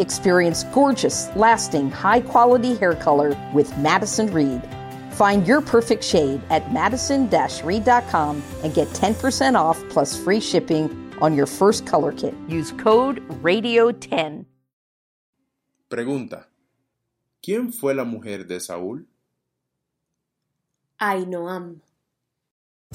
Experience gorgeous, lasting, high quality hair color with Madison Reed. Find your perfect shade at madison reed.com and get 10% off plus free shipping on your first color kit. Use code RADIO10. Pregunta: ¿Quién fue la mujer de Saúl? Ainoam.